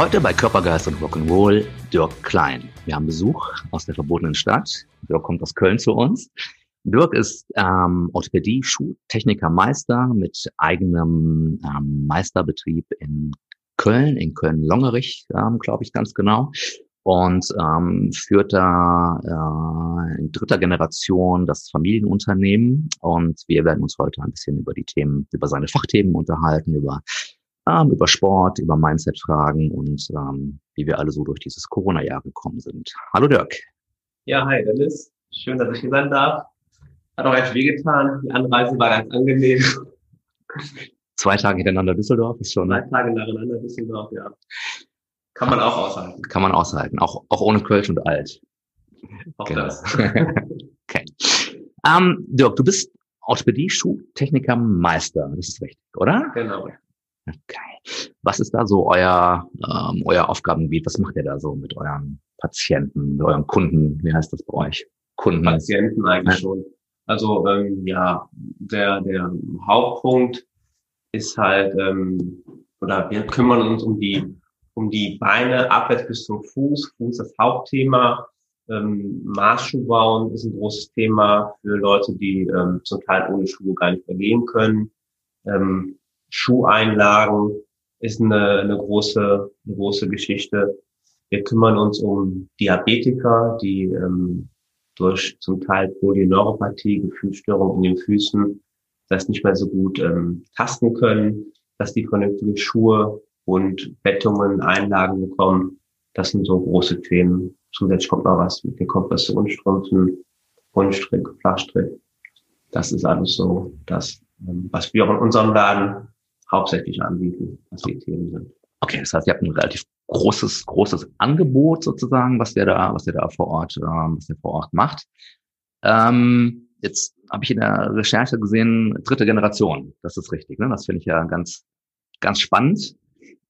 Heute bei Körpergeist und Rock'n'Roll Dirk Klein. Wir haben Besuch aus der verbotenen Stadt. Dirk kommt aus Köln zu uns. Dirk ist ähm, Orthopädie, Schuhtechniker, Meister mit eigenem ähm, Meisterbetrieb in Köln, in Köln-Longerich, ähm, glaube ich ganz genau. Und ähm, führt da äh, in dritter Generation das Familienunternehmen. Und wir werden uns heute ein bisschen über die Themen, über seine Fachthemen unterhalten, über ähm, über Sport, über Mindset-Fragen und ähm, wie wir alle so durch dieses Corona-Jahr gekommen sind. Hallo Dirk. Ja, hi Dennis. Schön, dass ich hier sein darf. Hat auch echt wehgetan. Die Anreise war ganz angenehm. Zwei Tage hintereinander Düsseldorf ist schon. Zwei Tage nacheinander Düsseldorf, ja. Kann man auch aushalten. Kann man aushalten, auch, auch ohne Kölsch und Alt. Auch genau. das. okay. Ähm, Dirk, du bist Orthopädie-Schuhtechniker Meister, das ist richtig, oder? Genau. Okay. Was ist da so euer, ähm, euer Aufgabengebiet? Was macht ihr da so mit euren Patienten, mit euren Kunden? Wie heißt das bei euch? Kunden? Patienten eigentlich ja. schon. Also ähm, ja, der, der Hauptpunkt ist halt, ähm, oder wir kümmern uns um die, um die Beine abwärts bis zum Fuß. Fuß ist das Hauptthema. Ähm, Maßschuh bauen ist ein großes Thema für Leute, die ähm, zum Teil ohne Schuhe gar nicht mehr gehen können. Ähm, Schuheinlagen ist eine, eine große, eine große Geschichte. Wir kümmern uns um Diabetiker, die ähm, durch zum Teil Polyneuropathie, Gefühlsstörungen in den Füßen, das nicht mehr so gut ähm, tasten können, dass die vernünftige Schuhe und Bettungen, Einlagen bekommen. Das sind so große Themen. Zusätzlich kommt noch was mit den Kompressionsstrümpfen, Rundstrick, Flachstrick. Das ist alles so das, ähm, was wir auch in unserem Laden hauptsächlich anbieten, was die Themen sind. Okay, das heißt, ihr habt ein relativ großes, großes Angebot sozusagen, was ihr da, was ihr da vor Ort, äh, was ihr vor Ort macht. Ähm, jetzt habe ich in der Recherche gesehen, dritte Generation. Das ist richtig, ne? Das finde ich ja ganz, ganz spannend.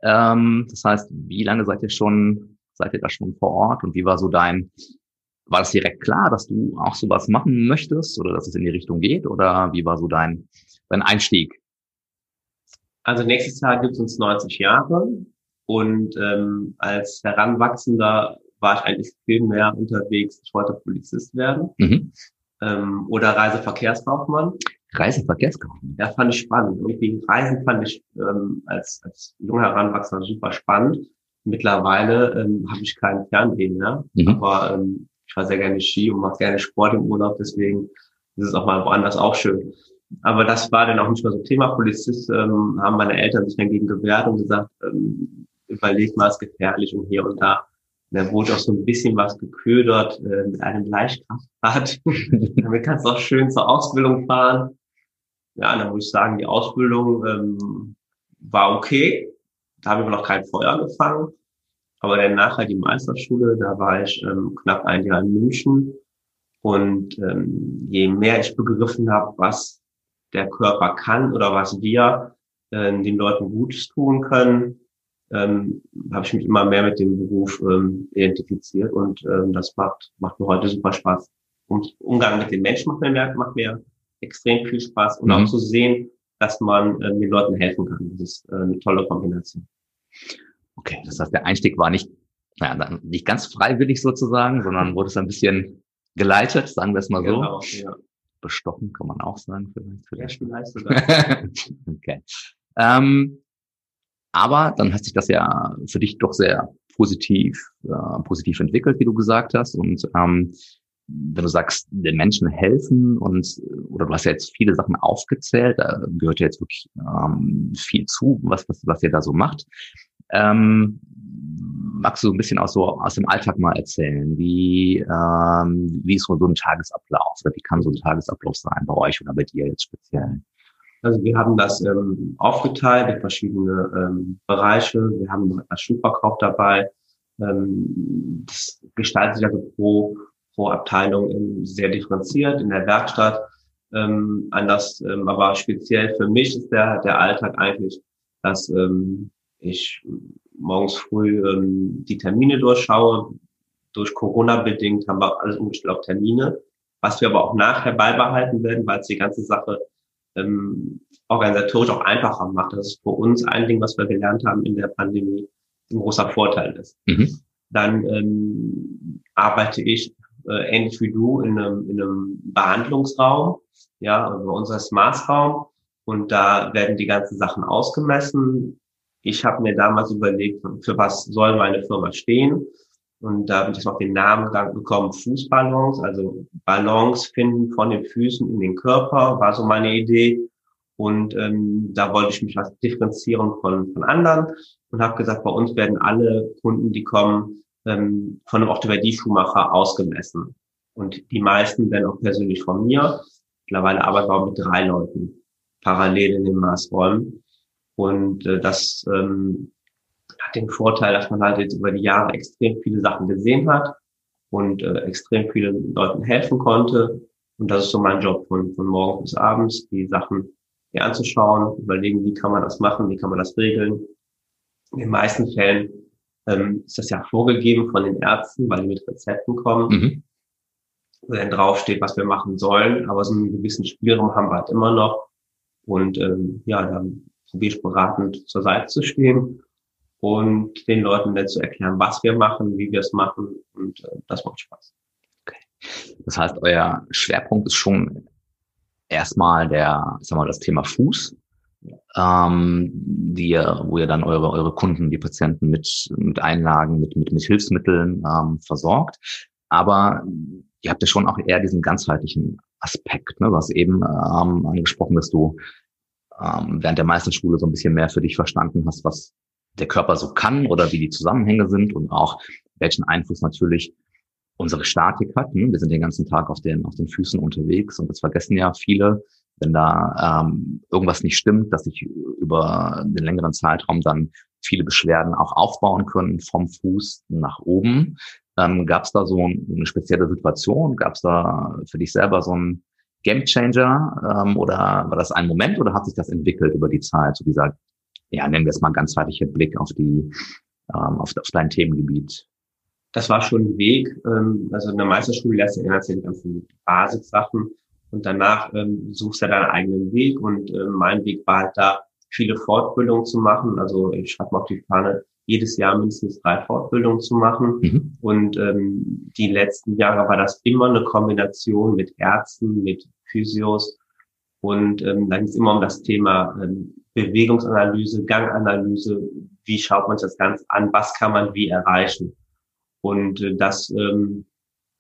Ähm, das heißt, wie lange seid ihr schon, seid ihr da schon vor Ort und wie war so dein, war das direkt klar, dass du auch sowas machen möchtest oder dass es in die Richtung geht oder wie war so dein, dein Einstieg also nächstes Jahr gibt es uns 90 Jahre und ähm, als Heranwachsender war ich eigentlich viel mehr unterwegs. Ich wollte Polizist werden mhm. ähm, oder Reiseverkehrskaufmann. Reiseverkehrskaufmann? Ja, fand ich spannend. Irgendwie Reisen fand ich ähm, als, als junger Heranwachsender super spannend. Mittlerweile ähm, habe ich keinen Fernsehen mehr, mhm. aber ähm, ich fahre sehr gerne Ski und mache gerne Sport im Urlaub, deswegen ist es auch mal woanders auch schön. Aber das war dann auch nicht mehr so Thema. Polizist ähm, haben meine Eltern sich dagegen gewehrt und gesagt, ähm, überleg mal, es ist gefährlich und hier und da. Und dann wurde auch so ein bisschen was geködert äh, mit einem Leichtkraftrad. Damit kannst du auch schön zur Ausbildung fahren. Ja, dann muss ich sagen, die Ausbildung ähm, war okay. Da habe ich noch kein Feuer gefangen. Aber dann nachher die Meisterschule, da war ich ähm, knapp ein Jahr in München. Und ähm, je mehr ich begriffen habe, was der Körper kann oder was wir äh, den Leuten Gutes tun können, ähm, habe ich mich immer mehr mit dem Beruf ähm, identifiziert und ähm, das macht, macht mir heute super Spaß. Und Umgang mit den Menschen macht mir, macht mir extrem viel Spaß und mhm. auch zu sehen, dass man äh, den Leuten helfen kann. Das ist äh, eine tolle Kombination. Okay, das heißt, der Einstieg war nicht, naja, nicht ganz freiwillig sozusagen, sondern wurde es ein bisschen geleitet, sagen wir es mal so. Genau, ja bestochen, kann man auch sagen vielleicht. vielleicht. Ja, okay. Ähm, aber dann hat sich das ja für dich doch sehr positiv, äh, positiv entwickelt, wie du gesagt hast. Und ähm, wenn du sagst, den Menschen helfen und oder du hast ja jetzt viele Sachen aufgezählt, da gehört ja jetzt wirklich ähm, viel zu, was, was, was ihr da so macht. Ähm, magst du ein bisschen aus, so, aus dem Alltag mal erzählen? Wie, ähm, wie ist so, ein Tagesablauf oder wie kann so ein Tagesablauf sein bei euch oder bei dir jetzt speziell? Also wir haben das ähm, aufgeteilt in verschiedene ähm, Bereiche. Wir haben das Schuhverkauf dabei. Ähm, das gestaltet sich also pro, pro Abteilung ähm, sehr differenziert in der Werkstatt. Ähm, anders, ähm, aber speziell für mich ist der, der Alltag eigentlich, dass ähm, ich morgens früh ähm, die Termine durchschaue. Durch Corona bedingt haben wir alles umgestellt auf Termine, was wir aber auch nachher beibehalten werden, weil es die ganze Sache ähm, organisatorisch auch einfacher macht. Das ist für uns ein Ding, was wir gelernt haben in der Pandemie, ein großer Vorteil ist. Mhm. Dann ähm, arbeite ich äh, ähnlich wie du in einem, in einem Behandlungsraum, ja, also unser Smartraum. Und da werden die ganzen Sachen ausgemessen. Ich habe mir damals überlegt, für was soll meine Firma stehen. Und da habe ich noch den Namen bekommen, Fußballons, also Balance finden von den Füßen in den Körper, war so meine Idee. Und ähm, da wollte ich mich was differenzieren von, von anderen und habe gesagt, bei uns werden alle Kunden, die kommen, ähm, von einem Orthopädie-Schuhmacher ausgemessen. Und die meisten werden auch persönlich von mir. Mittlerweile arbeiten wir auch mit drei Leuten parallel in den Maßräumen. Und äh, das ähm, hat den Vorteil, dass man halt jetzt über die Jahre extrem viele Sachen gesehen hat und äh, extrem vielen Leuten helfen konnte. Und das ist so mein Job von, von morgens bis abends, die Sachen hier anzuschauen, überlegen, wie kann man das machen, wie kann man das regeln. In den meisten Fällen ähm, ist das ja vorgegeben von den Ärzten, weil die mit Rezepten kommen, mhm. wo dann draufsteht, was wir machen sollen. Aber so einen gewissen Spielraum haben wir halt immer noch. Und ähm, ja, dann beratend zur Seite zu stehen und den Leuten dann zu erklären, was wir machen, wie wir es machen. Und äh, das macht Spaß. Okay. Das heißt, euer Schwerpunkt ist schon erstmal der, ich sag mal, das Thema Fuß ähm, die, wo ihr dann eure, eure Kunden, die Patienten mit, mit Einlagen, mit, mit, mit Hilfsmitteln ähm, versorgt. Aber ihr habt ja schon auch eher diesen ganzheitlichen Aspekt. Ne? Du hast eben ähm, angesprochen, dass du ähm, während der Meisterschule so ein bisschen mehr für dich verstanden hast, was der Körper so kann oder wie die Zusammenhänge sind und auch welchen Einfluss natürlich unsere Statik hat. Ne? Wir sind den ganzen Tag auf den, auf den Füßen unterwegs und das vergessen ja viele, wenn da ähm, irgendwas nicht stimmt, dass sich über den längeren Zeitraum dann viele Beschwerden auch aufbauen können vom Fuß nach oben. Ähm, Gab es da so eine spezielle Situation? Gab es da für dich selber so ein Gamechanger ähm, oder war das ein Moment oder hat sich das entwickelt über die Zeit, so dieser, ja, nennen wir es mal ganzheitlicher Blick auf die, ähm, auf, auf dein Themengebiet? Das war schon ein Weg. Ähm, also in der Meisterschule lernst du ja die ganzen Basissachen und danach ähm, suchst du deinen eigenen Weg und äh, mein Weg war halt da, viele Fortbildungen zu machen. Also ich schreibe mal auf die Fahne, jedes Jahr mindestens drei Fortbildungen zu machen. Mhm. Und ähm, die letzten Jahre war das immer eine Kombination mit Ärzten, mit Physios. Und ähm, dann ist immer um das Thema ähm, Bewegungsanalyse, Ganganalyse, wie schaut man sich das Ganze an, was kann man wie erreichen. Und äh, das ähm,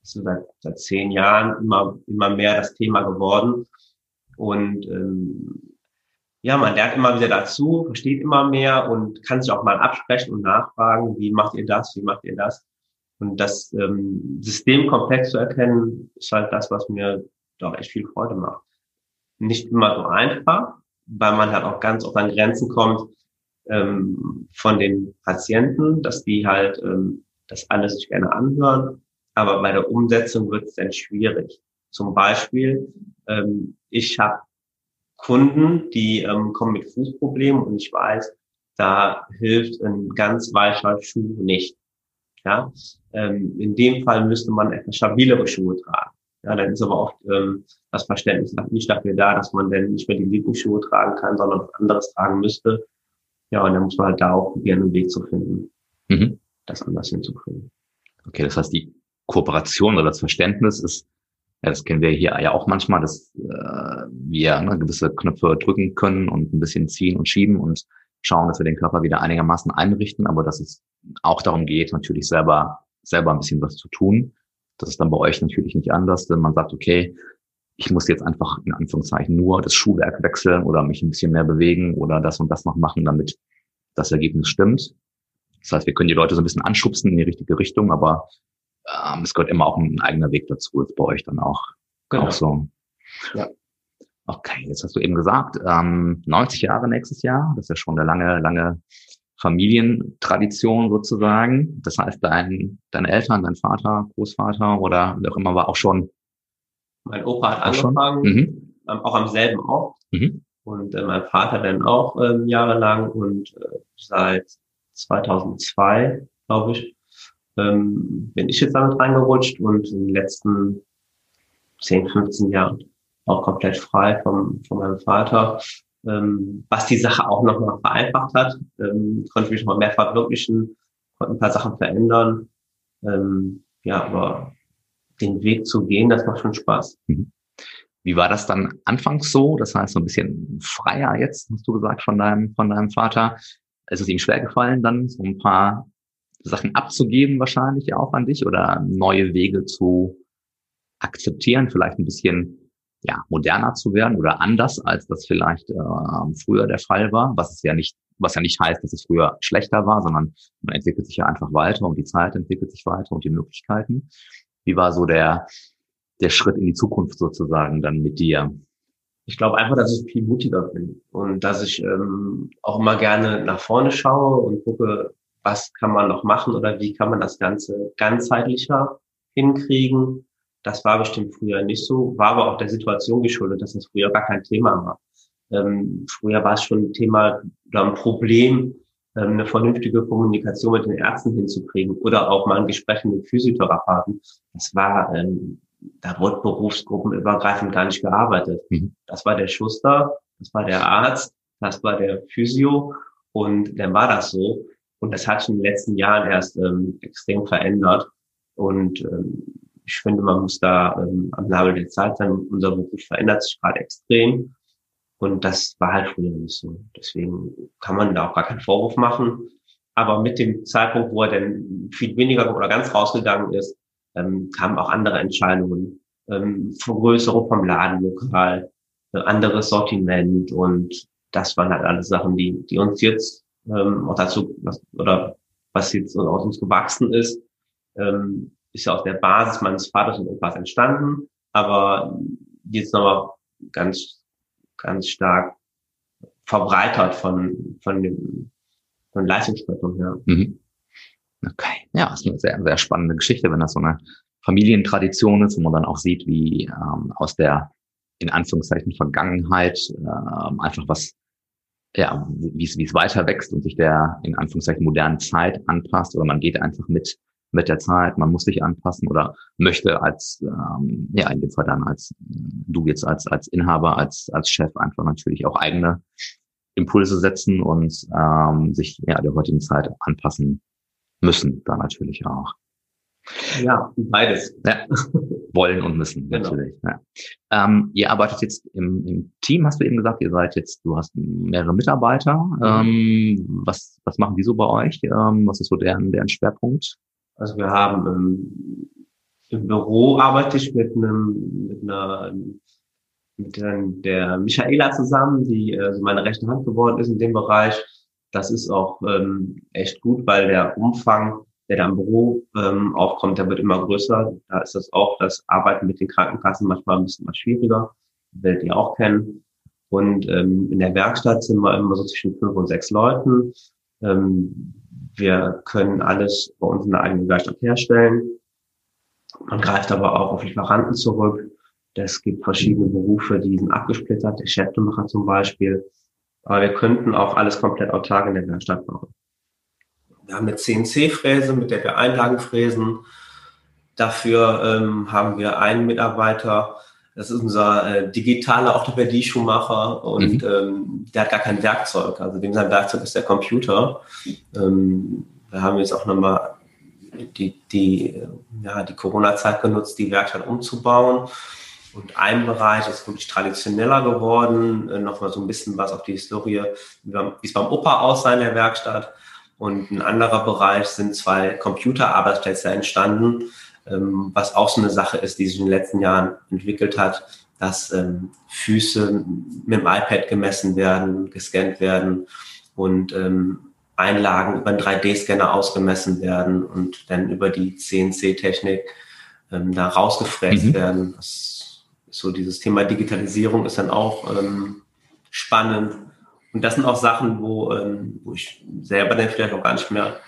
ist seit, seit zehn Jahren immer, immer mehr das Thema geworden. Und ähm, ja, man lernt immer wieder dazu, versteht immer mehr und kann sich auch mal absprechen und nachfragen, wie macht ihr das, wie macht ihr das? Und das ähm, System komplett zu erkennen, ist halt das, was mir doch echt viel Freude macht. Nicht immer so einfach, weil man halt auch ganz oft an Grenzen kommt ähm, von den Patienten, dass die halt ähm, das alles sich gerne anhören aber bei der Umsetzung wird es dann schwierig. Zum Beispiel, ähm, ich habe Kunden, die ähm, kommen mit Fußproblemen und ich weiß, da hilft ein ganz weicher Schuh nicht. Ja, ähm, in dem Fall müsste man etwas stabilere Schuhe tragen. Ja, dann ist aber oft ähm, das Verständnis nicht dafür da, dass man dann nicht mehr die Lieblingsschuhe tragen kann, sondern was anderes tragen müsste. Ja, und dann muss man halt da auch probieren, einen Weg zu finden, mhm. das anders hinzukriegen. Okay, das heißt, die Kooperation oder das Verständnis ist, ja, das kennen wir hier ja auch manchmal, dass äh, wir ne, gewisse Knöpfe drücken können und ein bisschen ziehen und schieben und schauen, dass wir den Körper wieder einigermaßen einrichten, aber dass es auch darum geht, natürlich selber selber ein bisschen was zu tun. Das ist dann bei euch natürlich nicht anders, denn man sagt, okay, ich muss jetzt einfach in Anführungszeichen nur das Schuhwerk wechseln oder mich ein bisschen mehr bewegen oder das und das noch machen, damit das Ergebnis stimmt. Das heißt, wir können die Leute so ein bisschen anschubsen in die richtige Richtung, aber ähm, es gehört immer auch ein eigener Weg dazu, ist bei euch dann auch, genau. auch so. Ja. Okay, jetzt hast du eben gesagt, ähm, 90 Jahre nächstes Jahr, das ist ja schon eine lange, lange Familientradition sozusagen. Das heißt, dein, deine Eltern, dein Vater, Großvater oder wer auch immer war auch schon. Mein Opa hat angefangen, mhm. auch am selben Ort. Mhm. Und äh, mein Vater dann auch ähm, jahrelang und äh, seit 2002, glaube ich, ähm, bin ich jetzt damit reingerutscht und in den letzten 10, 15 Jahren auch komplett frei vom, von meinem Vater ähm, was die Sache auch nochmal vereinfacht hat. Ähm, konnte mich noch mehr verwirklichen, konnte ein paar Sachen verändern. Ähm, ja, aber den Weg zu gehen, das macht schon Spaß. Mhm. Wie war das dann anfangs so? Das heißt, so ein bisschen freier jetzt, hast du gesagt, von deinem, von deinem Vater. Ist es ihm schwer gefallen, dann so ein paar Sachen abzugeben, wahrscheinlich auch an dich oder neue Wege zu akzeptieren, vielleicht ein bisschen ja, moderner zu werden oder anders, als das vielleicht äh, früher der Fall war, was es ja nicht, was ja nicht heißt, dass es früher schlechter war, sondern man entwickelt sich ja einfach weiter und die Zeit entwickelt sich weiter und die Möglichkeiten. Wie war so der, der Schritt in die Zukunft sozusagen dann mit dir? Ich glaube einfach, dass ich viel mutiger bin und dass ich ähm, auch immer gerne nach vorne schaue und gucke, was kann man noch machen oder wie kann man das Ganze ganzheitlicher hinkriegen das war bestimmt früher nicht so, war aber auch der Situation geschuldet, dass das früher gar kein Thema war. Ähm, früher war es schon ein Thema oder ein Problem, ähm, eine vernünftige Kommunikation mit den Ärzten hinzukriegen oder auch mal ein Gespräch mit Physiotherapeuten. Das war, ähm, da wurde berufsgruppenübergreifend gar nicht gearbeitet. Mhm. Das war der Schuster, das war der Arzt, das war der Physio und dann war das so. Und das hat sich in den letzten Jahren erst ähm, extrem verändert. Und ähm, ich finde, man muss da ähm, am Nabel der Zeit sein. Unser Beruf verändert sich gerade extrem. Und das war halt früher nicht so. Deswegen kann man da auch gar keinen Vorwurf machen. Aber mit dem Zeitpunkt, wo er dann viel weniger oder ganz rausgegangen ist, ähm, kamen auch andere Entscheidungen. Ähm, Vergrößerung vom Ladenlokal, äh, anderes Sortiment und das waren halt alles Sachen, die, die uns jetzt ähm, auch dazu, was, oder was jetzt aus uns gewachsen ist, ähm, ist ja aus der Basis meines Vaters und Opas entstanden, aber jetzt nochmal ganz, ganz stark verbreitert von, von dem, von Leistungsspektrum her. Mhm. Okay, ja, ist eine sehr, sehr spannende Geschichte, wenn das so eine Familientradition ist, wo man dann auch sieht, wie ähm, aus der in Anführungszeichen Vergangenheit ähm, einfach was, ja, wie es, wie es weiter wächst und sich der in Anführungszeichen modernen Zeit anpasst oder man geht einfach mit mit der Zeit, man muss sich anpassen oder möchte als, ähm, ja, in dem Fall dann als du jetzt als, als Inhaber, als, als Chef einfach natürlich auch eigene Impulse setzen und ähm, sich ja der heutigen Zeit anpassen müssen, da natürlich auch. Ja, beides. Ja, wollen und müssen, genau. natürlich. Ja. Ähm, ihr arbeitet jetzt im, im Team, hast du eben gesagt, ihr seid jetzt, du hast mehrere Mitarbeiter. Mhm. Ähm, was, was machen die so bei euch? Ähm, was ist so deren, deren Schwerpunkt? Also wir haben im, im Büro arbeite ich mit einem, mit einer, mit der, der Michaela zusammen, die äh, so meine rechte Hand geworden ist in dem Bereich. Das ist auch ähm, echt gut, weil der Umfang, der da im Büro ähm, aufkommt, der wird immer größer. Da ist das auch das Arbeiten mit den Krankenkassen manchmal ein bisschen mal schwieriger, werdet ihr auch kennen. Und ähm, in der Werkstatt sind wir immer so zwischen fünf und sechs Leuten. Ähm, wir können alles bei uns in der eigenen Werkstatt herstellen. Man greift aber auch auf Lieferanten zurück. Es gibt verschiedene Berufe, die sind abgesplittert, der Schäftemacher zum Beispiel. Aber wir könnten auch alles komplett autark in der Werkstatt bauen. Wir haben eine CNC-Fräse, mit der wir Einlagen fräsen. Dafür ähm, haben wir einen Mitarbeiter, das ist unser äh, digitaler Orthopädie-Schuhmacher und mhm. ähm, der hat gar kein Werkzeug. Also dem sein Werkzeug ist der Computer. Ähm, wir haben jetzt auch nochmal die, die, ja, die Corona-Zeit genutzt, die Werkstatt umzubauen. Und ein Bereich ist wirklich traditioneller geworden, äh, nochmal so ein bisschen was auf die Historie, wie es beim Opa aussah in der Werkstatt. Und ein anderer Bereich sind zwei Computerarbeitsplätze entstanden, ähm, was auch so eine Sache ist, die sich in den letzten Jahren entwickelt hat, dass ähm, Füße mit dem iPad gemessen werden, gescannt werden und ähm, Einlagen über einen 3D-Scanner ausgemessen werden und dann über die CNC-Technik da rausgefräst mhm. werden. Das so dieses Thema Digitalisierung ist dann auch spannend Und das sind auch Sachen, wo, ähm, wo ich selber dann vielleicht auch gar nicht mehr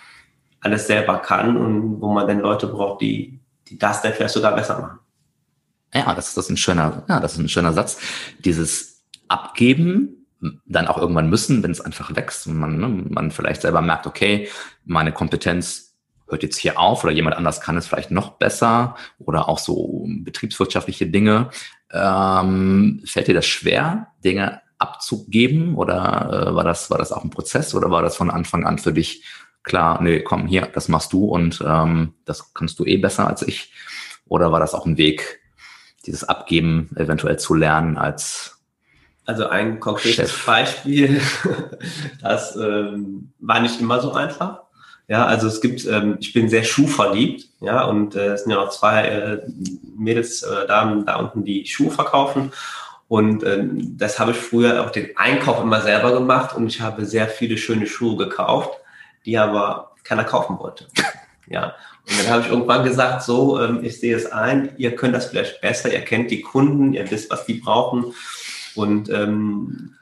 alles selber kann und wo man dann Leute braucht, die, die das dann vielleicht sogar besser machen. Ja, das, das ist ein schöner, ja, das ist ein schöner Satz. Dieses Abgeben, dann auch irgendwann müssen, wenn es einfach wächst und man, ne, man vielleicht selber merkt, okay, meine Kompetenz hört jetzt hier auf oder jemand anders kann es vielleicht noch besser oder auch so betriebswirtschaftliche Dinge. Ähm, fällt dir das schwer, Dinge abzugeben oder äh, war das war das auch ein Prozess oder war das von Anfang an für dich klar, nee, komm hier, das machst du und ähm, das kannst du eh besser als ich oder war das auch ein Weg, dieses Abgeben eventuell zu lernen als also ein konkretes Chef. Beispiel, das ähm, war nicht immer so einfach. Ja, also es gibt, ähm, ich bin sehr schuhverliebt, ja, und äh, es sind ja noch zwei äh, Mädels, äh, Damen da unten, die Schuhe verkaufen. Und ähm, das habe ich früher auch den Einkauf immer selber gemacht und ich habe sehr viele schöne Schuhe gekauft, die aber keiner kaufen wollte. ja. Und dann habe ich irgendwann gesagt, so, ähm, ich sehe es ein, ihr könnt das vielleicht besser, ihr kennt die Kunden, ihr wisst, was die brauchen. Und ähm,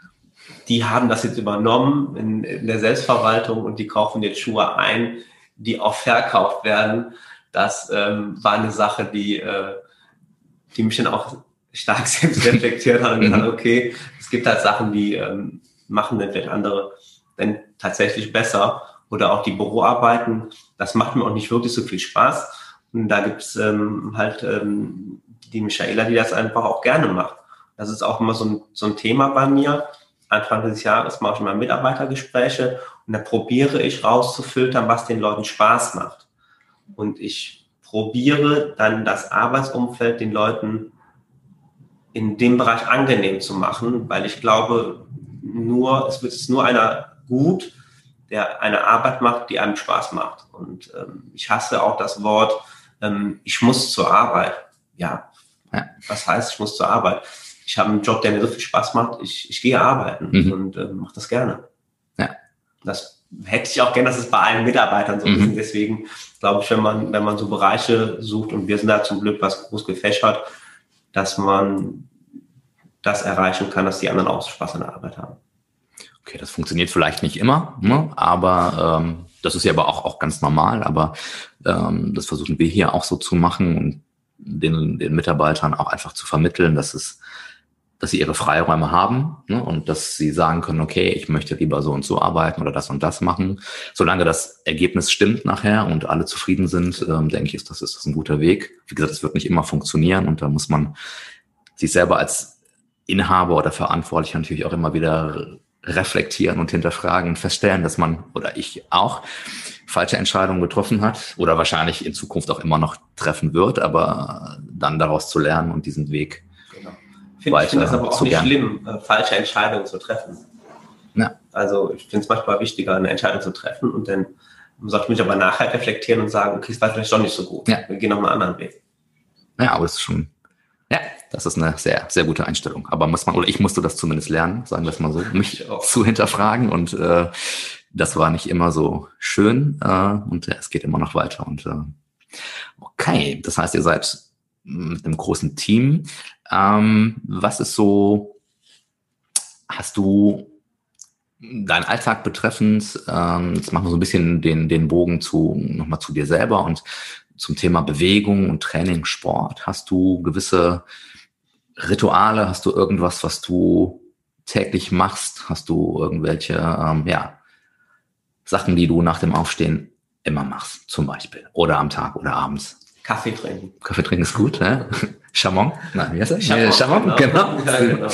die haben das jetzt übernommen in, in der Selbstverwaltung und die kaufen jetzt Schuhe ein, die auch verkauft werden. Das ähm, war eine Sache, die, äh, die mich dann auch stark selbst reflektiert hat und gesagt, mhm. okay, es gibt halt Sachen, die ähm, machen dann vielleicht andere dann tatsächlich besser. Oder auch die Büroarbeiten, das macht mir auch nicht wirklich so viel Spaß. Und da gibt's ähm, halt ähm, die Michaela, die das einfach auch gerne macht. Das ist auch immer so ein, so ein Thema bei mir. Anfang des Jahres mache ich mal Mitarbeitergespräche und da probiere ich rauszufiltern, was den Leuten Spaß macht. Und ich probiere dann das Arbeitsumfeld den Leuten in dem Bereich angenehm zu machen, weil ich glaube, nur, es wird nur einer gut, der eine Arbeit macht, die einem Spaß macht. Und ähm, ich hasse auch das Wort, ähm, ich muss zur Arbeit. Ja, was heißt, ich muss zur Arbeit? ich habe einen Job, der mir so viel Spaß macht, ich, ich gehe arbeiten mhm. und äh, mache das gerne. Ja. Das hätte ich auch gerne, dass es bei allen Mitarbeitern so mhm. ist. Deswegen glaube ich, wenn man, wenn man so Bereiche sucht und wir sind da zum Glück was groß gefächert, dass man das erreichen kann, dass die anderen auch Spaß an der Arbeit haben. Okay, das funktioniert vielleicht nicht immer, ne? aber ähm, das ist ja aber auch, auch ganz normal, aber ähm, das versuchen wir hier auch so zu machen und den, den Mitarbeitern auch einfach zu vermitteln, dass es dass sie ihre Freiräume haben ne, und dass sie sagen können, okay, ich möchte lieber so und so arbeiten oder das und das machen. Solange das Ergebnis stimmt nachher und alle zufrieden sind, ähm, denke ich, ist das, ist das ein guter Weg. Wie gesagt, es wird nicht immer funktionieren und da muss man sich selber als Inhaber oder Verantwortlicher natürlich auch immer wieder reflektieren und hinterfragen und feststellen, dass man oder ich auch falsche Entscheidungen getroffen hat oder wahrscheinlich in Zukunft auch immer noch treffen wird, aber dann daraus zu lernen und diesen Weg finde ich das aber auch nicht gern. schlimm, äh, falsche Entscheidungen zu treffen. Ja. Also ich finde es manchmal wichtiger, eine Entscheidung zu treffen und dann sollte mich aber nachher reflektieren und sagen, okay, es war vielleicht doch nicht so gut. Ja. Wir gehen noch einen anderen Weg. Ja, aber das ist schon, ja, das ist eine sehr, sehr gute Einstellung. Aber muss man, oder ich musste das zumindest lernen, sagen wir es mal so, mich zu hinterfragen und äh, das war nicht immer so schön äh, und äh, es geht immer noch weiter. Und äh, okay, das heißt, ihr seid mit einem großen Team. Ähm, was ist so, hast du deinen Alltag betreffend, ähm, jetzt machen wir so ein bisschen den, den Bogen zu, nochmal zu dir selber und zum Thema Bewegung und Training, Sport. Hast du gewisse Rituale? Hast du irgendwas, was du täglich machst? Hast du irgendwelche, ähm, ja, Sachen, die du nach dem Aufstehen immer machst, zum Beispiel? Oder am Tag oder abends? Kaffee trinken. Kaffee trinken ist gut, ne? Chamon? Nein, wie heißt das? Chamon, Chamon genau. genau. Ja, genau.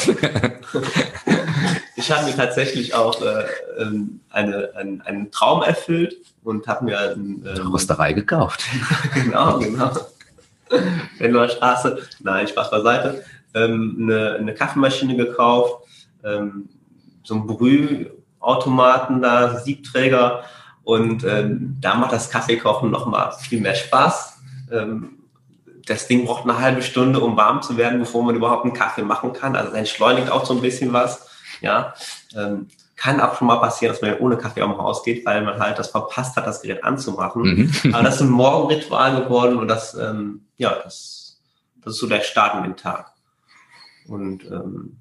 ich habe mir tatsächlich auch äh, ähm, eine, ein, einen Traum erfüllt und habe mir ein, ähm, Rösterei gekauft. genau, genau. Bennoer Straße, nein, Spaß beiseite, ähm, eine, eine Kaffeemaschine gekauft, ähm, so ein Brühautomaten da, Siebträger und ähm, da macht das Kaffeekochen nochmal viel mehr Spaß ähm, das Ding braucht eine halbe Stunde, um warm zu werden, bevor man überhaupt einen Kaffee machen kann. Also es entschleunigt auch so ein bisschen was. Ja, ähm, kann auch schon mal passieren, dass man ohne Kaffee am Haus geht, weil man halt das verpasst hat, das Gerät anzumachen. Mhm. Aber das ist ein Morgenritual geworden und das, ähm, ja, das, das ist so der Start in den Tag. Und ähm,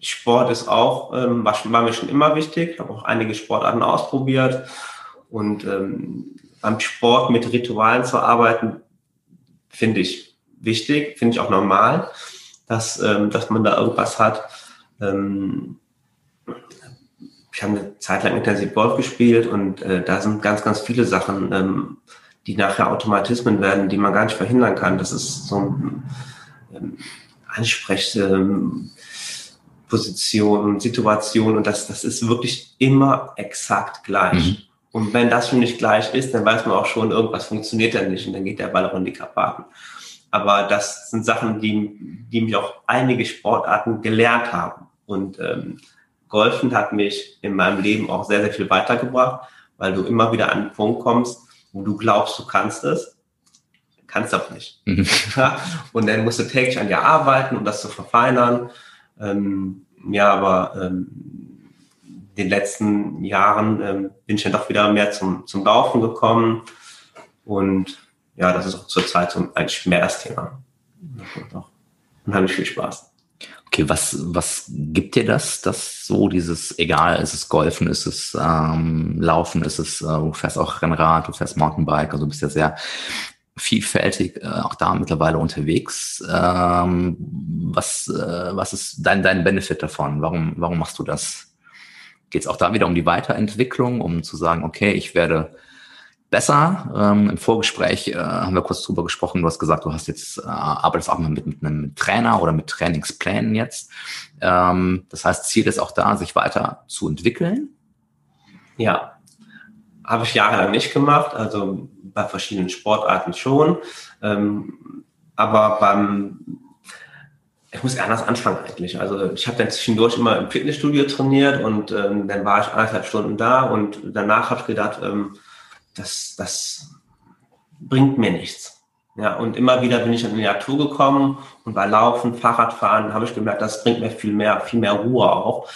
Sport ist auch, ähm, war, war mir schon immer wichtig. Ich habe auch einige Sportarten ausprobiert. Und ähm, beim Sport mit Ritualen zu arbeiten, finde ich wichtig, finde ich auch normal, dass, ähm, dass man da irgendwas hat. Ähm, ich habe eine Zeit lang intensiv Golf gespielt und äh, da sind ganz, ganz viele Sachen, ähm, die nachher Automatismen werden, die man gar nicht verhindern kann. Das ist so ein ähm, Ansprechposition und Situation und das, das ist wirklich immer exakt gleich. Mhm. Und wenn das schon nicht gleich ist, dann weiß man auch schon, irgendwas funktioniert ja nicht und dann geht der Ball auch in die Karpaten. Aber das sind Sachen, die, die mich auch einige Sportarten gelernt haben. Und ähm, Golfen hat mich in meinem Leben auch sehr, sehr viel weitergebracht, weil du immer wieder an einen Punkt kommst, wo du glaubst, du kannst es, kannst aber nicht. Mhm. und dann musst du täglich an dir arbeiten, um das zu verfeinern. Ähm, ja, aber ähm, den letzten Jahren ähm, bin ich dann doch wieder mehr zum, zum Laufen gekommen. Und ja, das ist auch zurzeit so eigentlich mehr das Thema. Das macht auch unheimlich viel Spaß. Okay, was, was gibt dir das, das so dieses, egal, ist es Golfen, ist es ähm, Laufen, ist es, äh, du fährst auch Rennrad, du fährst Mountainbike, also bist ja sehr vielfältig äh, auch da mittlerweile unterwegs. Ähm, was, äh, was ist dein, dein Benefit davon? Warum, warum machst du das? Geht es auch da wieder um die Weiterentwicklung, um zu sagen, okay, ich werde besser. Ähm, Im Vorgespräch äh, haben wir kurz drüber gesprochen. Du hast gesagt, du hast jetzt äh, arbeitest auch mal mit, mit einem Trainer oder mit Trainingsplänen jetzt. Ähm, das heißt, Ziel ist auch da, sich weiter zu entwickeln. Ja, habe ich jahrelang nicht gemacht. Also bei verschiedenen Sportarten schon, ähm, aber beim ich muss anders anfangen eigentlich. Also ich habe dann zwischendurch immer im Fitnessstudio trainiert und ähm, dann war ich eineinhalb Stunden da und danach habe ich gedacht, ähm, das, das bringt mir nichts. Ja, und immer wieder bin ich in die Natur gekommen und bei Laufen, Fahrradfahren habe ich gemerkt, das bringt mir viel mehr, viel mehr Ruhe auch.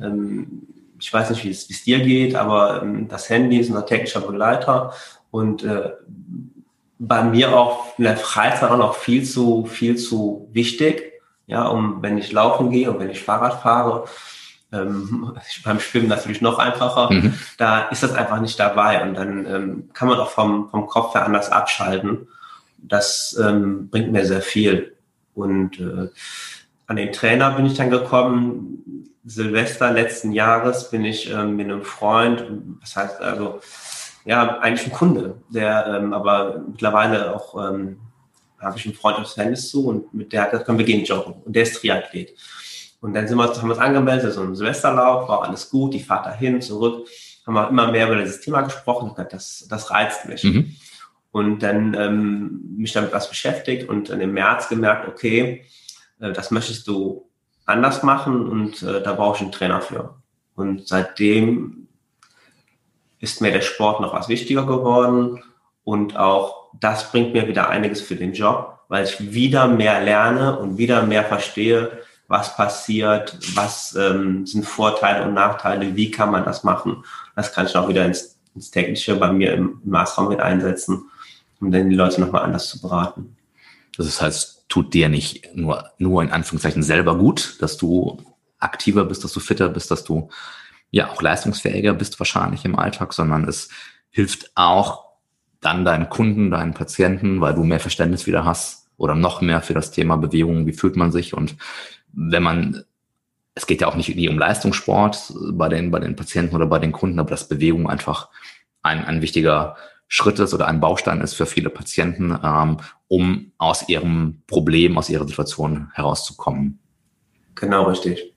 Ähm, ich weiß nicht, wie es, wie es dir geht, aber ähm, das Handy ist unser technischer Begleiter und äh, bei mir auch in der Freizeit auch noch viel zu, viel zu wichtig. Ja, um wenn ich laufen gehe und wenn ich Fahrrad fahre, ähm, beim Schwimmen natürlich noch einfacher. Mhm. Da ist das einfach nicht dabei und dann ähm, kann man auch vom, vom Kopf her anders abschalten. Das ähm, bringt mir sehr viel. Und äh, an den Trainer bin ich dann gekommen. Silvester letzten Jahres bin ich ähm, mit einem Freund, was heißt also, ja, eigentlich ein Kunde, der ähm, aber mittlerweile auch, ähm, habe ich einen Freund aus Tennis zu und mit der hat gesagt, komm, wir gehen joggen. Und der ist Triathlet. Und dann sind wir, haben wir uns angemeldet, so ein Silvesterlauf, war alles gut, die Fahrt dahin, zurück, haben wir immer mehr über dieses Thema gesprochen, das, das reizt mich. Mhm. Und dann ähm, mich damit was beschäftigt und dann im März gemerkt, okay, äh, das möchtest du anders machen und äh, da brauche ich einen Trainer für. Und seitdem ist mir der Sport noch was wichtiger geworden und auch das bringt mir wieder einiges für den Job, weil ich wieder mehr lerne und wieder mehr verstehe, was passiert, was ähm, sind Vorteile und Nachteile, wie kann man das machen. Das kann ich auch wieder ins, ins tägliche bei mir im, im Maßraum mit einsetzen, um dann die Leute nochmal anders zu beraten. Das heißt, tut dir nicht nur, nur in Anführungszeichen selber gut, dass du aktiver bist, dass du fitter bist, dass du ja auch leistungsfähiger bist wahrscheinlich im Alltag, sondern es hilft auch dann deinen Kunden, deinen Patienten, weil du mehr Verständnis wieder hast oder noch mehr für das Thema Bewegung, wie fühlt man sich und wenn man, es geht ja auch nicht um Leistungssport bei den, bei den Patienten oder bei den Kunden, aber dass Bewegung einfach ein, ein wichtiger Schritt ist oder ein Baustein ist für viele Patienten, ähm, um aus ihrem Problem, aus ihrer Situation herauszukommen. Genau, richtig.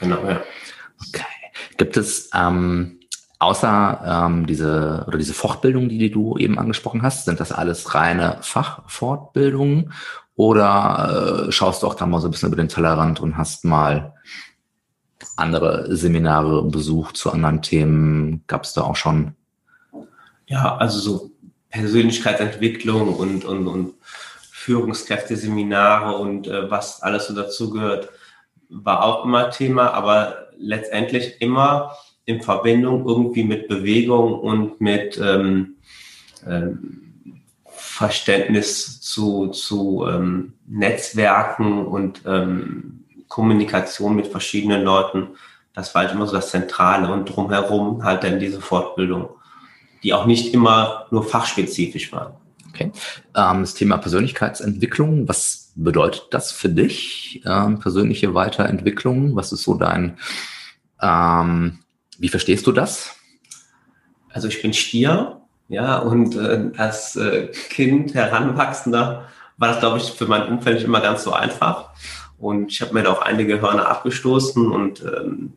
Genau, ja. Okay. Gibt es ähm, außer ähm, diese oder diese Fortbildung, die, die du eben angesprochen hast, sind das alles reine Fachfortbildungen oder äh, schaust du auch da mal so ein bisschen über den Tellerrand und hast mal andere Seminare besucht zu anderen Themen? Gab es da auch schon? Ja, also so Persönlichkeitsentwicklung und, und, und Führungskräfteseminare und äh, was alles so dazugehört, war auch immer Thema, aber letztendlich immer in Verbindung irgendwie mit Bewegung und mit ähm, ähm, Verständnis zu, zu ähm, Netzwerken und ähm, Kommunikation mit verschiedenen Leuten, das war halt immer so das Zentrale und drumherum halt dann diese Fortbildung, die auch nicht immer nur fachspezifisch waren. Okay. Ähm, das Thema Persönlichkeitsentwicklung, was bedeutet das für dich? Ähm, persönliche Weiterentwicklung, was ist so dein, ähm, wie verstehst du das? Also ich bin Stier, ja, und äh, als äh, Kind, Heranwachsender, war das, glaube ich, für mein Umfeld nicht immer ganz so einfach. Und ich habe mir da auch einige Hörner abgestoßen und ähm,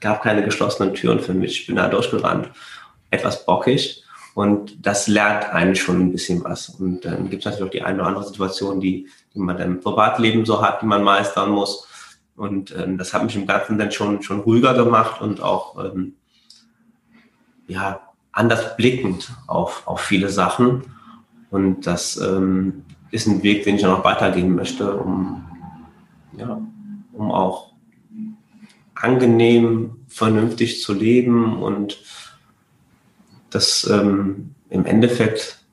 gab keine geschlossenen Türen für mich. Ich bin da durchgerannt, etwas bockig. Und das lernt einen schon ein bisschen was. Und dann gibt es natürlich auch die eine oder andere Situation, die, die man dann im Privatleben so hat, die man meistern muss. Und ähm, das hat mich im Ganzen dann schon, schon ruhiger gemacht und auch ähm, ja, anders blickend auf, auf viele Sachen. Und das ähm, ist ein Weg, den ich noch weitergehen möchte, um, ja, um auch angenehm, vernünftig zu leben. Und das ähm, im Endeffekt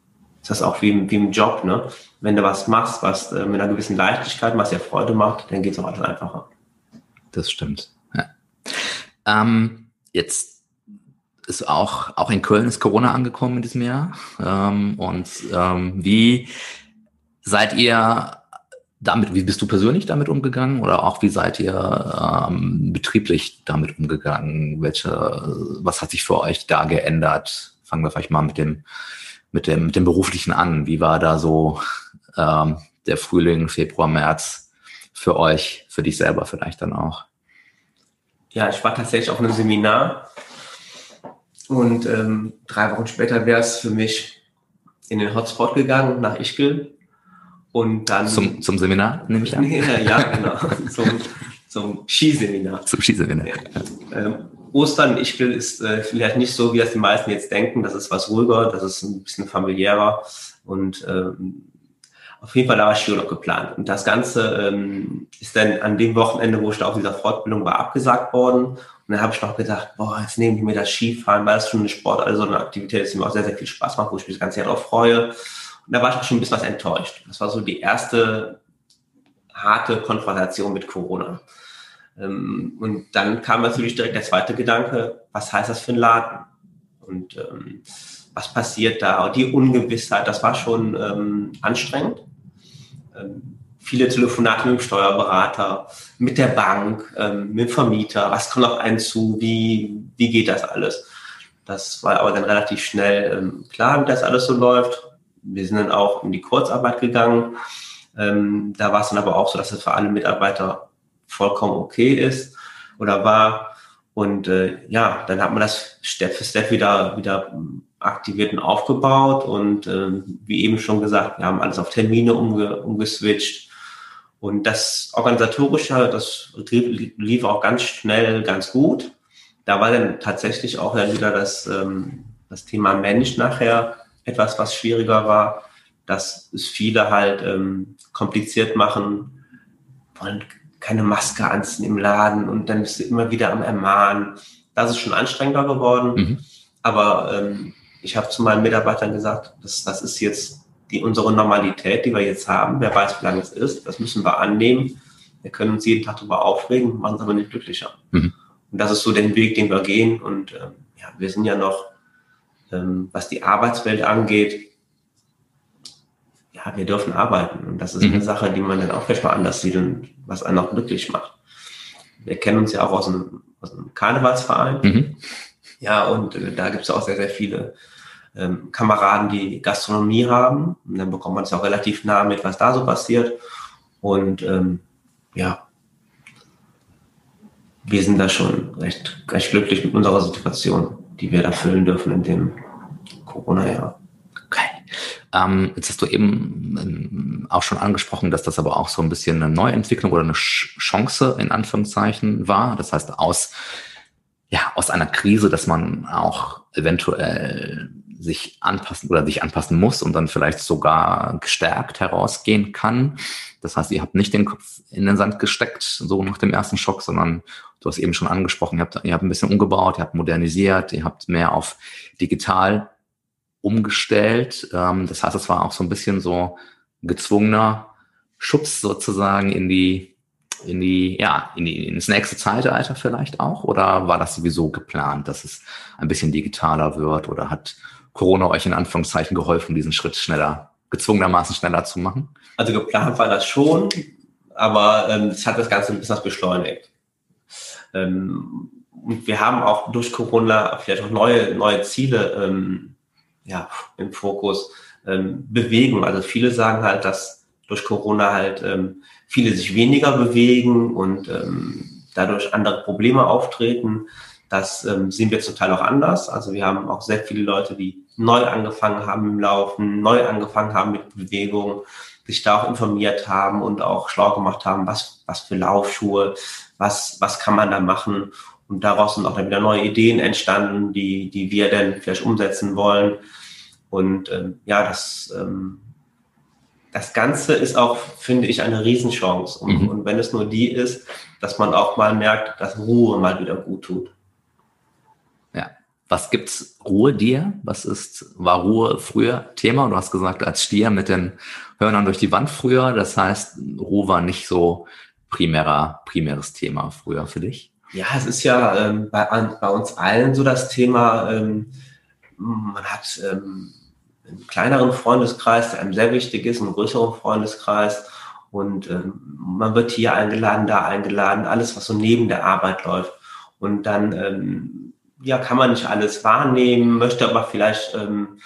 ist das auch wie, wie im Job. Ne? Wenn du was machst, was äh, mit einer gewissen Leichtigkeit, was dir Freude macht, dann geht es auch alles einfacher. Das stimmt. Ja. Ähm, jetzt ist auch, auch in Köln ist Corona angekommen in diesem Jahr. Ähm, und ähm, wie seid ihr damit, wie bist du persönlich damit umgegangen oder auch wie seid ihr ähm, betrieblich damit umgegangen? Welche, was hat sich für euch da geändert? Fangen wir vielleicht mal mit dem, mit dem, mit dem beruflichen an. Wie war da so ähm, der Frühling, Februar, März für euch, für dich selber vielleicht dann auch? Ja, ich war tatsächlich auf einem Seminar und ähm, drei Wochen später wäre es für mich in den Hotspot gegangen, nach Ischgl. Und dann. Zum, zum Seminar, nehme ich an? ja, genau. zum, zum Skiseminar. Zum Skiseminar. Ja. Ähm, Ostern in Ischgl ist äh, vielleicht nicht so, wie das die meisten jetzt denken. Das ist was ruhiger, das ist ein bisschen familiärer. Und ähm, auf jeden Fall da war Skiurlaub geplant. Und das Ganze ähm, ist dann an dem Wochenende, wo ich da auf dieser Fortbildung war, abgesagt worden. Und dann habe ich noch gedacht, boah, jetzt nehme ich mir das Skifahren, weil das schon eine Sport, also eine Aktivität ist, die mir auch sehr, sehr viel Spaß macht, wo ich mich das ganze Jahr darauf freue. Und da war ich schon ein bisschen was enttäuscht. Das war so die erste harte Konfrontation mit Corona. Ähm, und dann kam natürlich direkt der zweite Gedanke, was heißt das für ein Laden? Und ähm, was passiert da? Und die Ungewissheit, das war schon ähm, anstrengend. Ähm, viele Telefonate mit dem Steuerberater, mit der Bank, ähm, mit dem Vermieter, was kommt auf einen zu, wie, wie geht das alles? Das war aber dann relativ schnell ähm, klar, wie das alles so läuft. Wir sind dann auch in die Kurzarbeit gegangen. Da war es dann aber auch so, dass es für alle Mitarbeiter vollkommen okay ist oder war. Und äh, ja, dann hat man das Step für Step wieder, wieder aktiviert und aufgebaut. Und äh, wie eben schon gesagt, wir haben alles auf Termine umge umgeswitcht und das Organisatorische, das lief auch ganz schnell, ganz gut. Da war dann tatsächlich auch dann wieder das, ähm, das Thema Mensch nachher etwas, was schwieriger war, dass es viele halt ähm, kompliziert machen, wollen keine Maske anziehen im Laden und dann bist du immer wieder am Ermahnen. Das ist schon anstrengender geworden. Mhm. Aber ähm, ich habe zu meinen Mitarbeitern gesagt, das, das ist jetzt die unsere Normalität, die wir jetzt haben, wer weiß, wie lange es ist, das müssen wir annehmen. Wir können uns jeden Tag darüber aufregen, machen es aber nicht glücklicher. Mhm. Und das ist so der Weg, den wir gehen. Und ähm, ja, wir sind ja noch, ähm, was die Arbeitswelt angeht, ja, wir dürfen arbeiten. Und das ist mhm. eine Sache, die man dann auch vielleicht mal anders sieht und was einen auch glücklich macht. Wir kennen uns ja auch aus einem, aus einem Karnevalsverein. Mhm. Ja, und äh, da gibt es auch sehr, sehr viele ähm, Kameraden, die Gastronomie haben. Und dann bekommt man es auch relativ nah mit, was da so passiert. Und ähm, ja, wir sind da schon recht, recht glücklich mit unserer Situation, die wir erfüllen dürfen in dem Corona-Jahr. Okay. Ähm, jetzt hast du eben ähm, auch schon angesprochen, dass das aber auch so ein bisschen eine Neuentwicklung oder eine Chance in Anführungszeichen war. Das heißt, aus, ja, aus einer Krise, dass man auch eventuell sich anpassen oder sich anpassen muss und dann vielleicht sogar gestärkt herausgehen kann. Das heißt, ihr habt nicht den Kopf in den Sand gesteckt, so nach dem ersten Schock, sondern du hast eben schon angesprochen, ihr habt, ihr habt ein bisschen umgebaut, ihr habt modernisiert, ihr habt mehr auf digital umgestellt. Ähm, das heißt, es war auch so ein bisschen so gezwungener Schubs sozusagen in die in die, ja, in die, ins nächste Zeitalter vielleicht auch? Oder war das sowieso geplant, dass es ein bisschen digitaler wird? Oder hat Corona euch in Anführungszeichen geholfen, diesen Schritt schneller, gezwungenermaßen schneller zu machen? Also geplant war das schon, aber ähm, es hat das Ganze ein bisschen beschleunigt. Ähm, und wir haben auch durch Corona vielleicht auch neue, neue Ziele ähm, ja, im Fokus. Ähm, Bewegung. Also viele sagen halt, dass durch Corona halt ähm, viele sich weniger bewegen und ähm, dadurch andere Probleme auftreten. Das ähm, sehen wir zum Teil auch anders. Also wir haben auch sehr viele Leute, die neu angefangen haben im Laufen, neu angefangen haben mit Bewegung, sich da auch informiert haben und auch schlau gemacht haben, was, was für Laufschuhe, was, was kann man da machen. Und daraus sind auch dann wieder neue Ideen entstanden, die, die wir dann vielleicht umsetzen wollen. Und ähm, ja, das, ähm, das Ganze ist auch, finde ich, eine Riesenchance. Und, mhm. und wenn es nur die ist, dass man auch mal merkt, dass Ruhe mal wieder gut tut. Was gibt's Ruhe dir? Was ist, war Ruhe früher Thema? Du hast gesagt, als Stier mit den Hörnern durch die Wand früher. Das heißt, Ruhe war nicht so primärer, primäres Thema früher für dich? Ja, es ist ja ähm, bei, bei uns allen so das Thema, ähm, man hat ähm, einen kleineren Freundeskreis, der einem sehr wichtig ist, einen größeren Freundeskreis und ähm, man wird hier eingeladen, da eingeladen, alles, was so neben der Arbeit läuft. Und dann ähm, ja, kann man nicht alles wahrnehmen, möchte aber vielleicht ähm,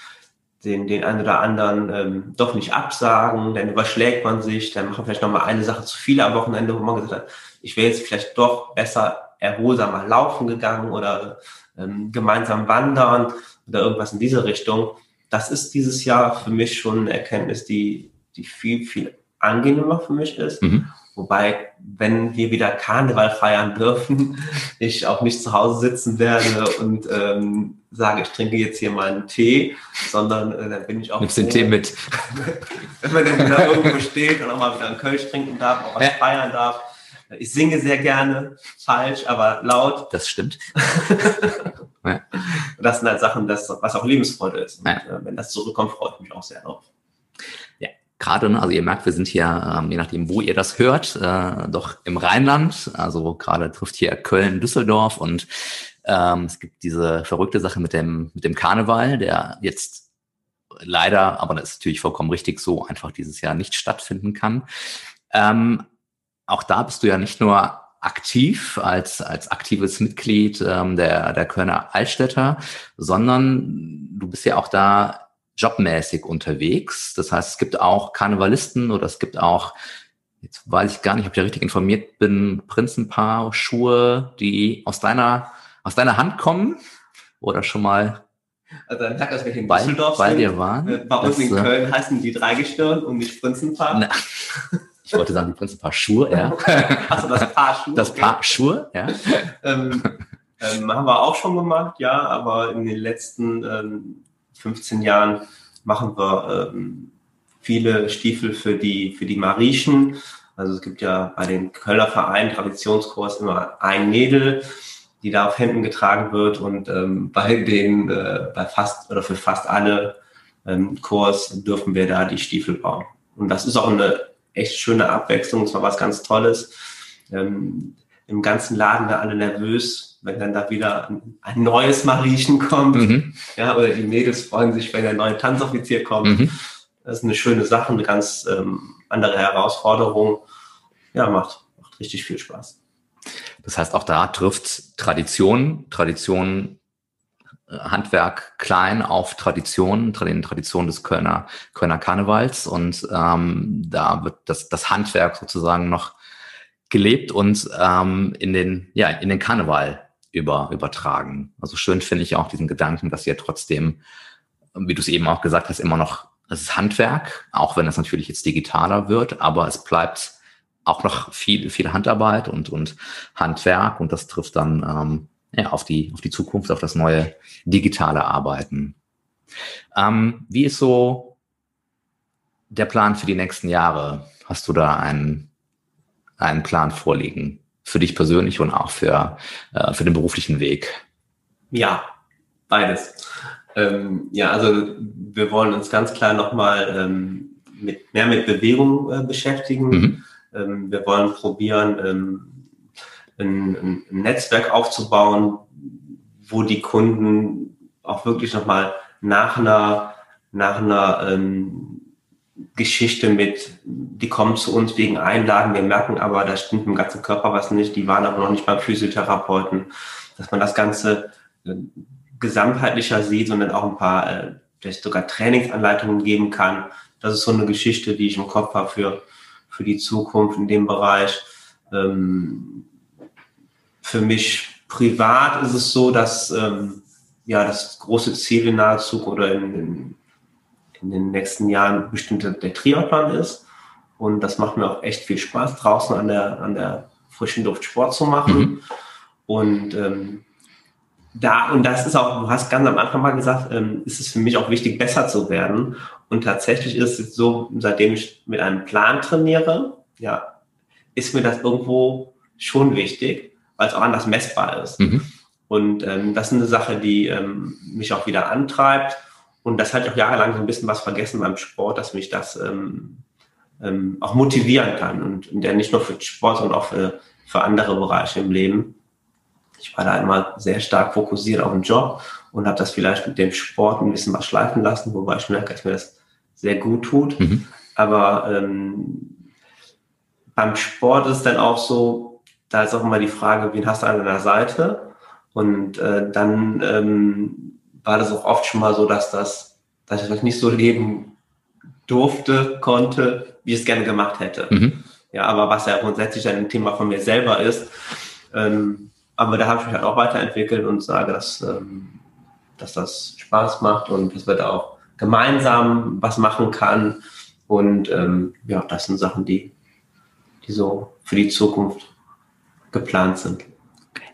den, den einen oder anderen ähm, doch nicht absagen, dann überschlägt man sich, dann macht man vielleicht nochmal eine Sache zu viel am Wochenende, wo man gesagt hat, ich wäre jetzt vielleicht doch besser erholsamer laufen gegangen oder ähm, gemeinsam wandern oder irgendwas in diese Richtung. Das ist dieses Jahr für mich schon eine Erkenntnis, die, die viel, viel angenehmer für mich ist. Mhm. Wobei, wenn wir wieder Karneval feiern dürfen, ich auch nicht zu Hause sitzen werde und ähm, sage, ich trinke jetzt hier mal einen Tee, sondern äh, dann bin ich auch. Nimmst den Tee mit. wenn man dann wieder irgendwo steht und auch mal wieder einen Kölsch trinken darf, auch was ja. feiern darf. Ich singe sehr gerne, falsch, aber laut. Das stimmt. Das sind halt Sachen, das, was auch Lebensfreude ist. Und, ja. äh, wenn das zurückkommt, freue ich mich auch sehr drauf gerade, ne, also ihr merkt, wir sind hier, ähm, je nachdem, wo ihr das hört, äh, doch im Rheinland. Also gerade trifft hier Köln, Düsseldorf und ähm, es gibt diese verrückte Sache mit dem, mit dem Karneval, der jetzt leider, aber das ist natürlich vollkommen richtig so, einfach dieses Jahr nicht stattfinden kann. Ähm, auch da bist du ja nicht nur aktiv als, als aktives Mitglied ähm, der, der Kölner Altstädter, sondern du bist ja auch da jobmäßig unterwegs. Das heißt, es gibt auch Karnevalisten oder es gibt auch, jetzt weiß ich gar nicht, ob ich da richtig informiert bin, Prinzenpaar, Schuhe, die aus deiner, aus deiner Hand kommen oder schon mal also ein Tag, als wir in bei, Düsseldorf bei sind, dir waren. Äh, bei uns in äh, Köln heißen die Dreigestirn und nicht Prinzenpaar. Na, ich wollte sagen, die Prinzenpaar Schuhe, ja. Achso, das Paar Schuhe. Das okay. Paar Schuhe, ja. ähm, ähm, haben wir auch schon gemacht, ja, aber in den letzten ähm, 15 Jahren machen wir ähm, viele Stiefel für die, für die Marischen. Also es gibt ja bei den Kölner Vereinen Traditionskurs immer ein Mädel, die da auf Händen getragen wird und ähm, bei den, äh, bei fast oder für fast alle ähm, Kurs dürfen wir da die Stiefel bauen. Und das ist auch eine echt schöne Abwechslung, es war was ganz Tolles. Ähm, Im ganzen Laden da alle nervös, wenn dann da wieder ein, ein neues Mariechen kommt. Mhm. Ja, oder die Mädels freuen sich, wenn der neue Tanzoffizier kommt. Mhm. Das ist eine schöne Sache, eine ganz ähm, andere Herausforderung. Ja, macht, macht richtig viel Spaß. Das heißt, auch da trifft Tradition, Tradition, äh, Handwerk klein auf Tradition, den Tradition des Kölner, Kölner Karnevals. Und ähm, da wird das, das Handwerk sozusagen noch gelebt und ähm, in den, ja, in den Karneval über, übertragen. Also schön finde ich auch diesen Gedanken, dass ihr trotzdem, wie du es eben auch gesagt hast, immer noch, es ist Handwerk, auch wenn es natürlich jetzt digitaler wird, aber es bleibt auch noch viel, viel Handarbeit und, und Handwerk und das trifft dann ähm, ja, auf, die, auf die Zukunft, auf das neue digitale Arbeiten. Ähm, wie ist so der Plan für die nächsten Jahre? Hast du da einen, einen Plan vorliegen? Für dich persönlich und auch für, äh, für den beruflichen Weg? Ja, beides. Ähm, ja, also wir wollen uns ganz klar nochmal ähm, mit, mehr mit Bewegung äh, beschäftigen. Mhm. Ähm, wir wollen probieren, ähm, ein, ein, Netzwerk aufzubauen, wo die Kunden auch wirklich nochmal nach einer, nach einer ähm, Geschichte mit, die kommen zu uns wegen Einlagen, wir merken aber, da stimmt im ganzen Körper was nicht, die waren aber noch nicht beim Physiotherapeuten, dass man das Ganze äh, gesamtheitlicher sieht, sondern auch ein paar, äh, vielleicht sogar Trainingsanleitungen geben kann. Das ist so eine Geschichte, die ich im Kopf habe für, für die Zukunft in dem Bereich. Ähm, für mich privat ist es so, dass ähm, ja das große Ziel in naher Zukunft oder in, in, in den nächsten Jahren bestimmt der Triathlon ist. Und das macht mir auch echt viel Spaß, draußen an der, an der frischen Luft Sport zu machen. Mhm. Und ähm, da, und das ist auch, du hast ganz am Anfang mal gesagt, ähm, ist es für mich auch wichtig, besser zu werden. Und tatsächlich ist es so, seitdem ich mit einem Plan trainiere, ja, ist mir das irgendwo schon wichtig, weil es auch anders messbar ist. Mhm. Und ähm, das ist eine Sache, die ähm, mich auch wieder antreibt. Und das hatte ich auch jahrelang so ein bisschen was vergessen beim Sport, dass mich das ähm, ähm, auch motivieren kann. Und, und ja nicht nur für Sport, sondern auch für, für andere Bereiche im Leben ich war da immer sehr stark fokussiert auf den Job und habe das vielleicht mit dem Sport ein bisschen was schleifen lassen, wobei ich merke, dass mir das sehr gut tut. Mhm. Aber ähm, beim Sport ist dann auch so, da ist auch immer die Frage, wen hast du an deiner Seite? Und äh, dann ähm, war das auch oft schon mal so, dass das, dass ich das nicht so leben durfte, konnte, wie ich es gerne gemacht hätte. Mhm. Ja, aber was ja grundsätzlich ein Thema von mir selber ist, ähm, aber da habe ich mich halt auch weiterentwickelt und sage, dass, ähm, dass das Spaß macht und dass wir da auch gemeinsam was machen kann. Und ähm, ja, das sind Sachen, die, die so für die Zukunft geplant sind. Okay.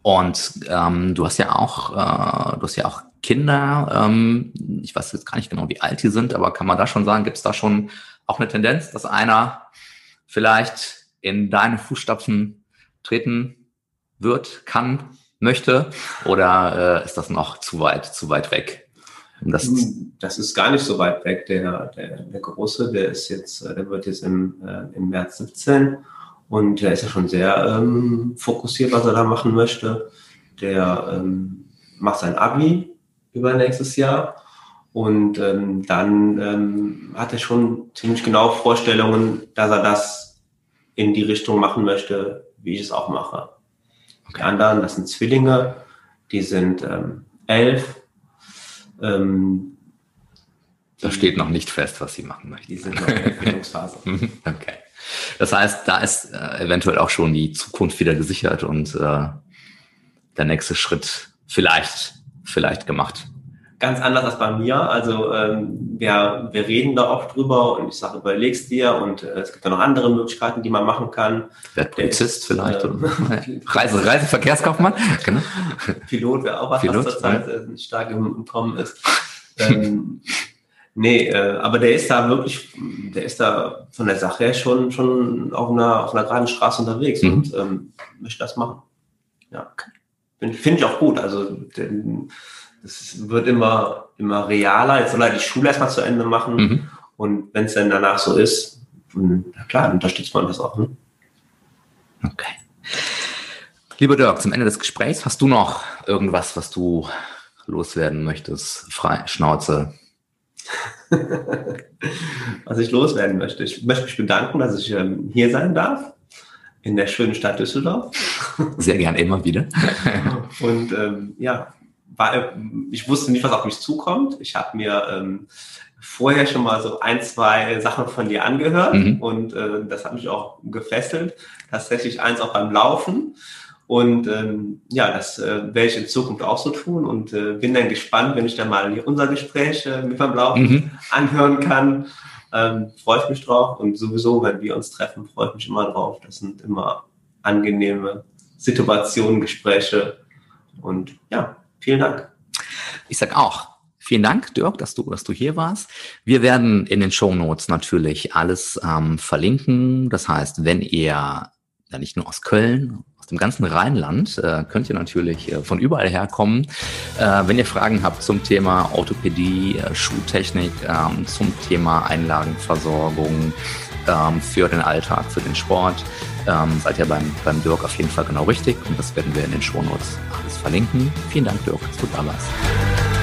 Und ähm, du hast ja auch, äh, du hast ja auch Kinder. Ähm, ich weiß jetzt gar nicht genau, wie alt die sind, aber kann man da schon sagen, gibt es da schon auch eine Tendenz, dass einer vielleicht in deine Fußstapfen treten wird, kann, möchte? Oder äh, ist das noch zu weit, zu weit weg? Das, das ist gar nicht so weit weg. Der, der, der Große, der ist jetzt, äh, der wird jetzt im, äh, im März 17 und der ist ja schon sehr ähm, fokussiert, was er da machen möchte. Der ähm, macht sein Abi über nächstes Jahr und ähm, dann ähm, hat er schon ziemlich genau Vorstellungen, dass er das in die Richtung machen möchte, wie ich es auch mache. Die anderen, das sind Zwillinge, die sind ähm, elf. Ähm, da steht noch nicht fest, was sie machen möchten. Die sind noch in der Entwicklungsphase. okay. Das heißt, da ist äh, eventuell auch schon die Zukunft wieder gesichert und äh, der nächste Schritt vielleicht, vielleicht gemacht ganz anders als bei mir. Also ähm, wir, wir reden da oft drüber und ich sage, überlegst dir und äh, es gibt ja noch andere Möglichkeiten, die man machen kann. Wer Polizist ist, vielleicht äh, Reise, Reiseverkehrskaufmann. Genau. Pilot wäre auch was, Pilot, was zurzeit ja. Äh, stark im, im Kommen ist. Ähm, nee, äh, aber der ist da wirklich, der ist da von der Sache her schon, schon auf einer, auf einer geraden Straße unterwegs mhm. und ähm, möchte das machen. Ja. Finde ich auch gut. Also es wird immer, immer realer. Jetzt soll er die Schule erstmal zu Ende machen. Mhm. Und wenn es dann danach so ist, na klar, dann unterstützt man das auch. Ne? Okay. Lieber Dirk, zum Ende des Gesprächs, hast du noch irgendwas, was du loswerden möchtest? Frei, Schnauze. was ich loswerden möchte. Ich möchte mich bedanken, dass ich ähm, hier sein darf in der schönen Stadt Düsseldorf. Sehr gern immer wieder. Und ähm, ja, war, ich wusste nicht, was auf mich zukommt. Ich habe mir ähm, vorher schon mal so ein, zwei Sachen von dir angehört mhm. und äh, das hat mich auch gefesselt. Tatsächlich eins auch beim Laufen. Und ähm, ja, das äh, werde ich in Zukunft auch so tun und äh, bin dann gespannt, wenn ich dann mal unser Gespräch äh, mit beim Laufen mhm. anhören kann. Ähm, freue ich mich drauf und sowieso, wenn wir uns treffen, freue ich mich immer drauf. Das sind immer angenehme Situationen, Gespräche und ja, Vielen Dank. Ich sage auch, vielen Dank, Dirk, dass du, dass du hier warst. Wir werden in den Show Notes natürlich alles ähm, verlinken. Das heißt, wenn ihr ja nicht nur aus Köln, dem ganzen Rheinland, äh, könnt ihr natürlich äh, von überall herkommen. Äh, wenn ihr Fragen habt zum Thema Orthopädie, äh, Schuhtechnik, ähm, zum Thema Einlagenversorgung, ähm, für den Alltag, für den Sport, ähm, seid ihr beim, beim Dirk auf jeden Fall genau richtig und das werden wir in den Shownotes alles verlinken. Vielen Dank, Dirk, dass du da warst.